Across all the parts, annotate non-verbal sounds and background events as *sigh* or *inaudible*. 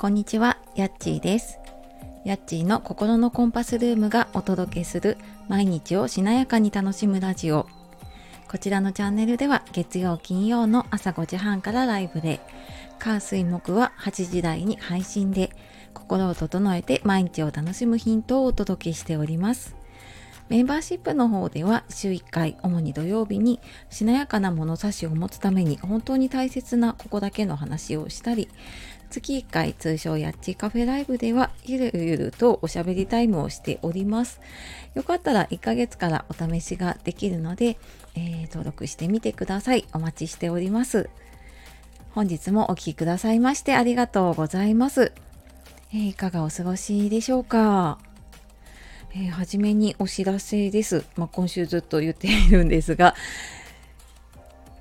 こんにちは、やっちーです。やっちーの心のコンパスルームがお届けする毎日をしなやかに楽しむラジオ。こちらのチャンネルでは月曜金曜の朝5時半からライブで、火水木は8時台に配信で、心を整えて毎日を楽しむヒントをお届けしております。メンバーシップの方では週1回、主に土曜日にしなやかな物差しを持つために本当に大切なここだけの話をしたり、月1回通称やっちカフェライブではゆるゆるとおしゃべりタイムをしております。よかったら1ヶ月からお試しができるので、えー、登録してみてください。お待ちしております。本日もお聴きくださいましてありがとうございます。えー、いかがお過ごしでしょうか？えー、初めにお知らせです。まあ、今週ずっと言っているんですが、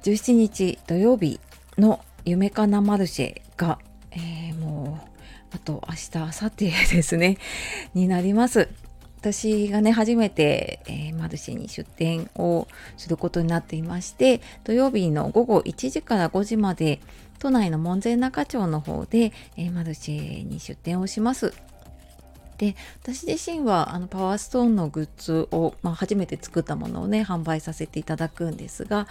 17日土曜日の夢かなマルシェがえー、もうあと明日明後日 *laughs* ですねになります。私がね初めて、えー、マルシェに出店をすることになっていまして土曜日の午後1時から5時まで都内の門前仲町の方で、えー、マルシェに出店をします。で私自身はあのパワーストーンのグッズを、まあ、初めて作ったものをね販売させていただくんですが、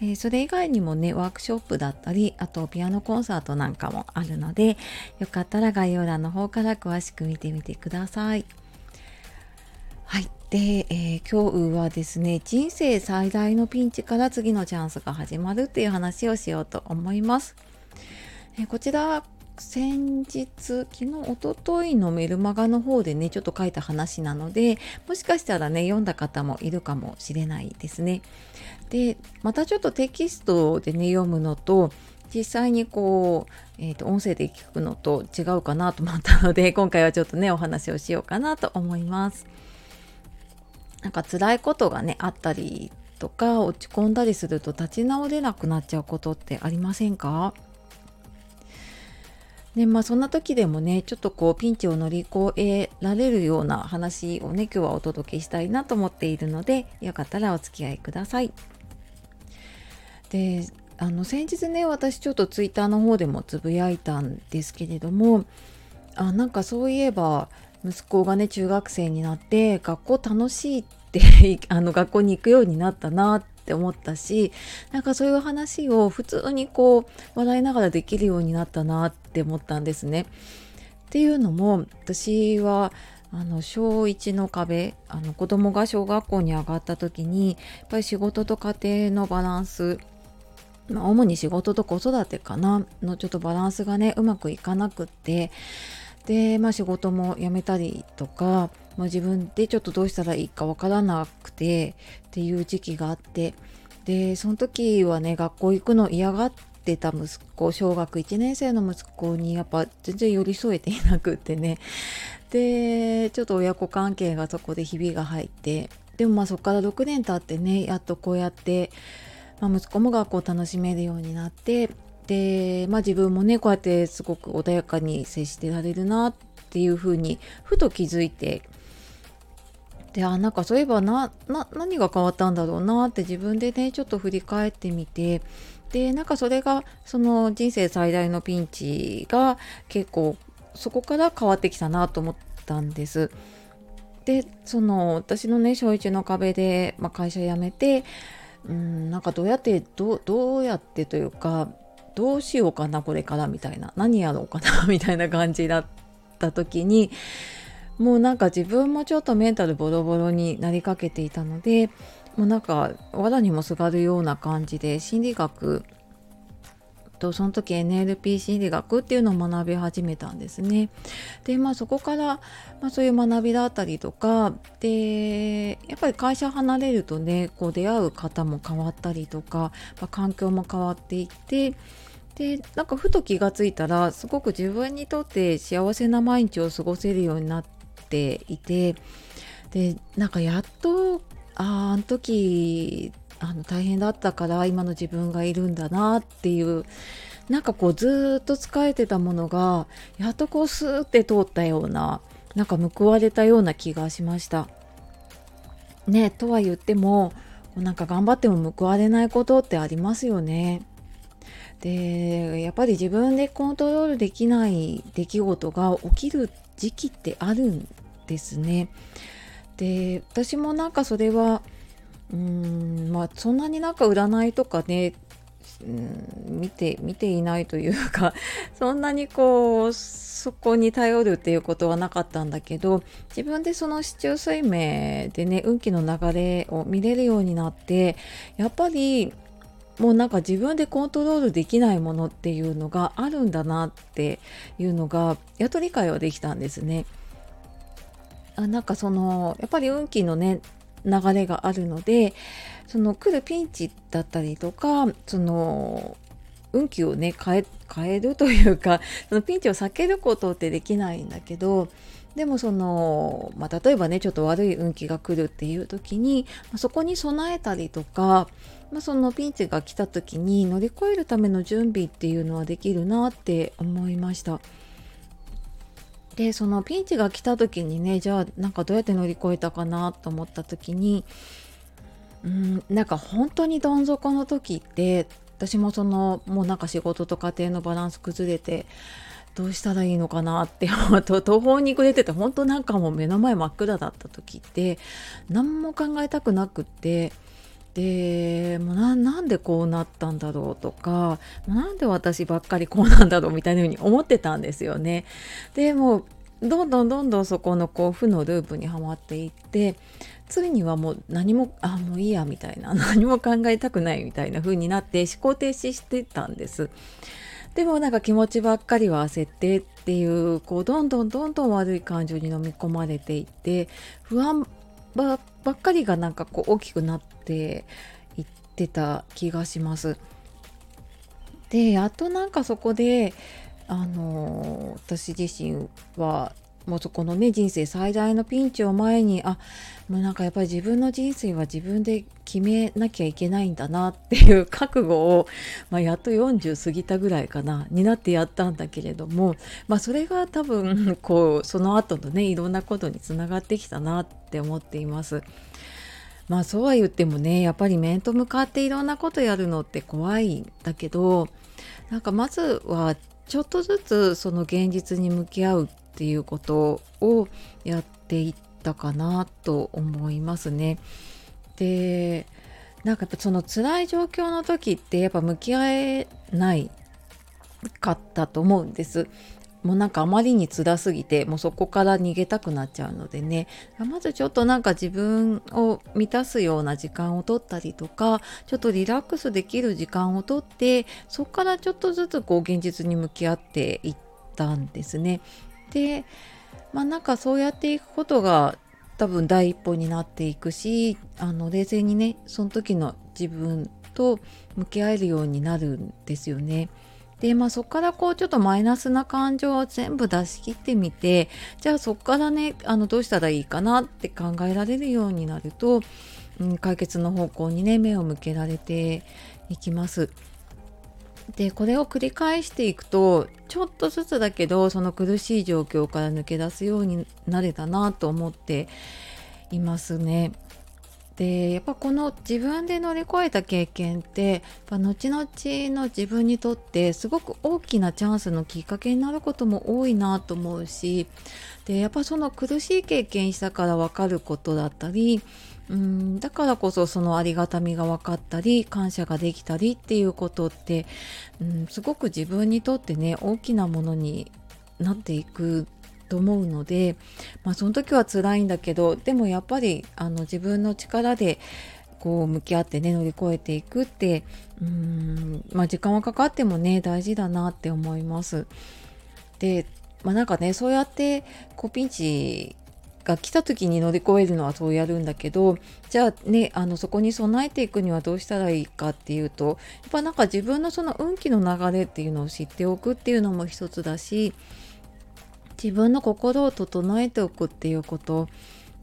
えー、それ以外にもねワークショップだったりあとピアノコンサートなんかもあるのでよかったら概要欄の方から詳しく見てみてください。はい。で、えー、今日はですね、人生最大のピンチから次のチャンスが始まるっていう話をしようと思います。え、こちら先日昨日おとといのメルマガの方でねちょっと書いた話なのでもしかしたらね読んだ方もいるかもしれないですね。でまたちょっとテキストでね読むのと実際にこう、えーと、音声で聞くのと違うかなと思ったので *laughs* 今回はちょっとねお話をしようかなと思います。なんか辛いことがねあったりとか落ち込んだりすると立ち直れなくなっちゃうことってありませんか？でまあそんな時でもねちょっとこうピンチを乗り越えられるような話をね今日はお届けしたいなと思っているのでよかったらお付き合いください。であの先日ね私ちょっとツイッターの方でもつぶやいたんですけれどもあなんかそういえば息子がね中学生になって学校楽しいって *laughs* あの学校に行くようになったなっって思ったしなんかそういう話を普通にこう笑いながらできるようになったなって思ったんですね。っていうのも私はあの小1の壁あの子供が小学校に上がった時にやっぱり仕事と家庭のバランスまあ、主に仕事と子育てかなのちょっとバランスがねうまくいかなくってで、まあ、仕事も辞めたりとかまあ、自分でちょっとどうしたらいいかわからなくてっていう時期があって。でその時はね学校行くの嫌がってた息子小学1年生の息子にやっぱ全然寄り添えていなくってね。でちょっと親子関係がそこでひびが入って。でもまあそこから6年経ってねやっとこうやって、まあ、息子も学校を楽しめるようになって。で、まあ、自分もねこうやってすごく穏やかに接してられるなっていうふうにふと気づいてであなんかそういえばな何が変わったんだろうなって自分でねちょっと振り返ってみてでなんかそれがその人生最大のピンチが結構そこから変わってきたなと思ったんです。でその私のね小1の壁で、まあ、会社辞めてうんなんかどうやってどどうやってというかどうしようかなこれからみたいな何やろうかなみたいな感じだった時にもうなんか自分もちょっとメンタルボロボロになりかけていたのでもうなんか藁にもすがるような感じで心理学とその時 NLP 心理学っていうのを学び始めたんですね。でまあそこから、まあ、そういう学びだったりとかでやっぱり会社離れるとねこう出会う方も変わったりとか、まあ、環境も変わっていってでなんかふと気がついたらすごく自分にとって幸せな毎日を過ごせるようになっていてでなんかやっとああの時あの大変だったから今の自分がいるんだなっていうなんかこうずっと疲れてたものがやっとこうスーって通ったようななんか報われたような気がしました。ねとは言ってもなんか頑張っても報われないことってありますよね。でやっぱり自分でコントロールできない出来事が起きる時期ってあるんですね。で私もなんかそれはうんまあそんなになんか占いとかねうん見て見ていないというか *laughs* そんなにこうそこに頼るっていうことはなかったんだけど自分でその市中水明でね運気の流れを見れるようになってやっぱりもうなんか自分でコントロールできないものっていうのがあるんだなっていうのがやっと理解はできたんですね。あなんかそのやっぱり運気のね流れがあるのでその来るピンチだったりとかその運気をね変えるというかそのピンチを避けることってできないんだけどでもその、まあ、例えばねちょっと悪い運気が来るっていう時に、ま、そこに備えたりとか、まあ、そのピンチが来た時に乗り越えるための準備っていうのはできるなって思いました。でそのピンチが来た時にねじゃあなんかどうやって乗り越えたかなと思った時にうんなんか本当にどん底の時って私もそのもうなんか仕事と家庭のバランス崩れてどうしたらいいのかなって思う *laughs* と途方に暮れてて本当なんかもう目の前真っ暗だった時って何も考えたくなくってでもうなんでこうなったんだろうとかなんで私ばっかりこうなんだろうみたいな風に思ってたんですよね。でもどんどんどんどんそこのこう負のループにはまっていってついにはもう何もあもういいやみたいな *laughs* 何も考えたくないみたいな風になって思考停止してたんです。でもなんか気持ちばっかりは焦ってっていうこうどんどんどんどん悪い感情に飲み込まれていって不安ばばっかりがなんかこう大きくなっていってた気がします。でやっとなんかそこであの私自身はもうそこのね人生最大のピンチを前にあもうなんかやっぱり自分の人生は自分で決めなきゃいけないんだなっていう覚悟を、まあ、やっと40過ぎたぐらいかなになってやったんだけれども、まあ、それが多分こうその後のねいろんなことにつながってきたなって思っています。まあそうは言ってもねやっぱり面と向かっていろんなことやるのって怖いんだけどなんかまずはちょっとずつその現実に向き合うっていうことをやっていったかなと思いますね。でなんかやっぱその辛い状況の時ってやっぱ向き合えないかったと思うんです。もうなんかあまりに辛すぎてもうそこから逃げたくなっちゃうのでねまずちょっとなんか自分を満たすような時間をとったりとかちょっとリラックスできる時間をとってそこからちょっとずつこう現実に向き合っていったんですね。でまあなんかそうやっていくことが多分第一歩になっていくしあの冷静にねその時の自分と向き合えるようになるんですよね。でまあそこからこうちょっとマイナスな感情を全部出し切ってみてじゃあそこからねあのどうしたらいいかなって考えられるようになると、うん、解決の方向にね目を向けられていきます。でこれを繰り返していくとちょっとずつだけどその苦しい状況から抜け出すようになれたなと思っていますね。でやっぱこの自分で乗り越えた経験ってやっぱ後々の自分にとってすごく大きなチャンスのきっかけになることも多いなと思うしでやっぱその苦しい経験したから分かることだったりうんだからこそそのありがたみが分かったり感謝ができたりっていうことって、うん、すごく自分にとってね大きなものになっていくと思うので、まあ、その時は辛いんだけどでもやっぱりあの自分の力でこう向き合ってね乗り越えていくってうん、まあ、時間はかかってもね大事だなって思います。でまあ、なんかねそうやってこうピンチが来た時に乗り越えるのはそうやるんだけどじゃあねあのそこに備えていくにはどうしたらいいかっていうとやっぱなんか自分のその運気の流れっていうのを知っておくっていうのも一つだし自分の心を整えておくっていうこと。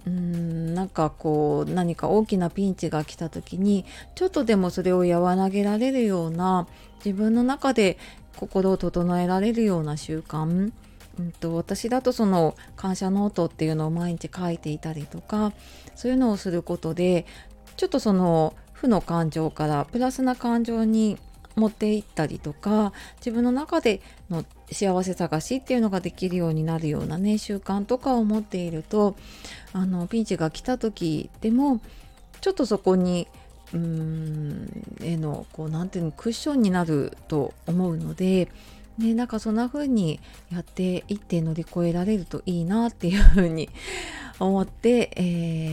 うーんなんかこう何か大きなピンチが来た時にちょっとでもそれを和らげられるような自分の中で心を整えられるような習慣。うんと、私だとその感謝ノートっていうのを毎日書いていたりとかそういうのをすることでちょっとその負の感情からプラスな感情に持っていったりとか自分の中での幸せ探しっていうのができるようになるようなね習慣とかを持っているとあのピンチが来た時でもちょっとそこにうーんへのこうなんていうのクッションになると思うので。ね、なんかそんな風にやっていって乗り越えられるといいなっていう風に思ってえ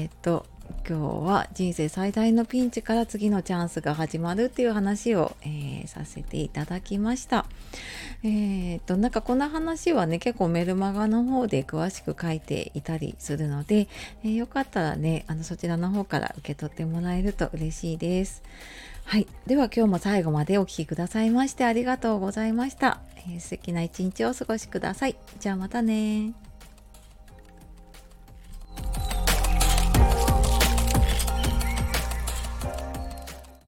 ー、っと今日は人生最大のピンチから次のチャンスが始まるっていう話を、えー、させていただきました。えー、となんかこの話はね結構メルマガの方で詳しく書いていたりするので、えー、よかったらねあのそちらの方から受け取ってもらえると嬉しいです。はい。では今日も最後までお聴きくださいましてありがとうございました。えー、素敵な一日をお過ごしください。じゃあまたね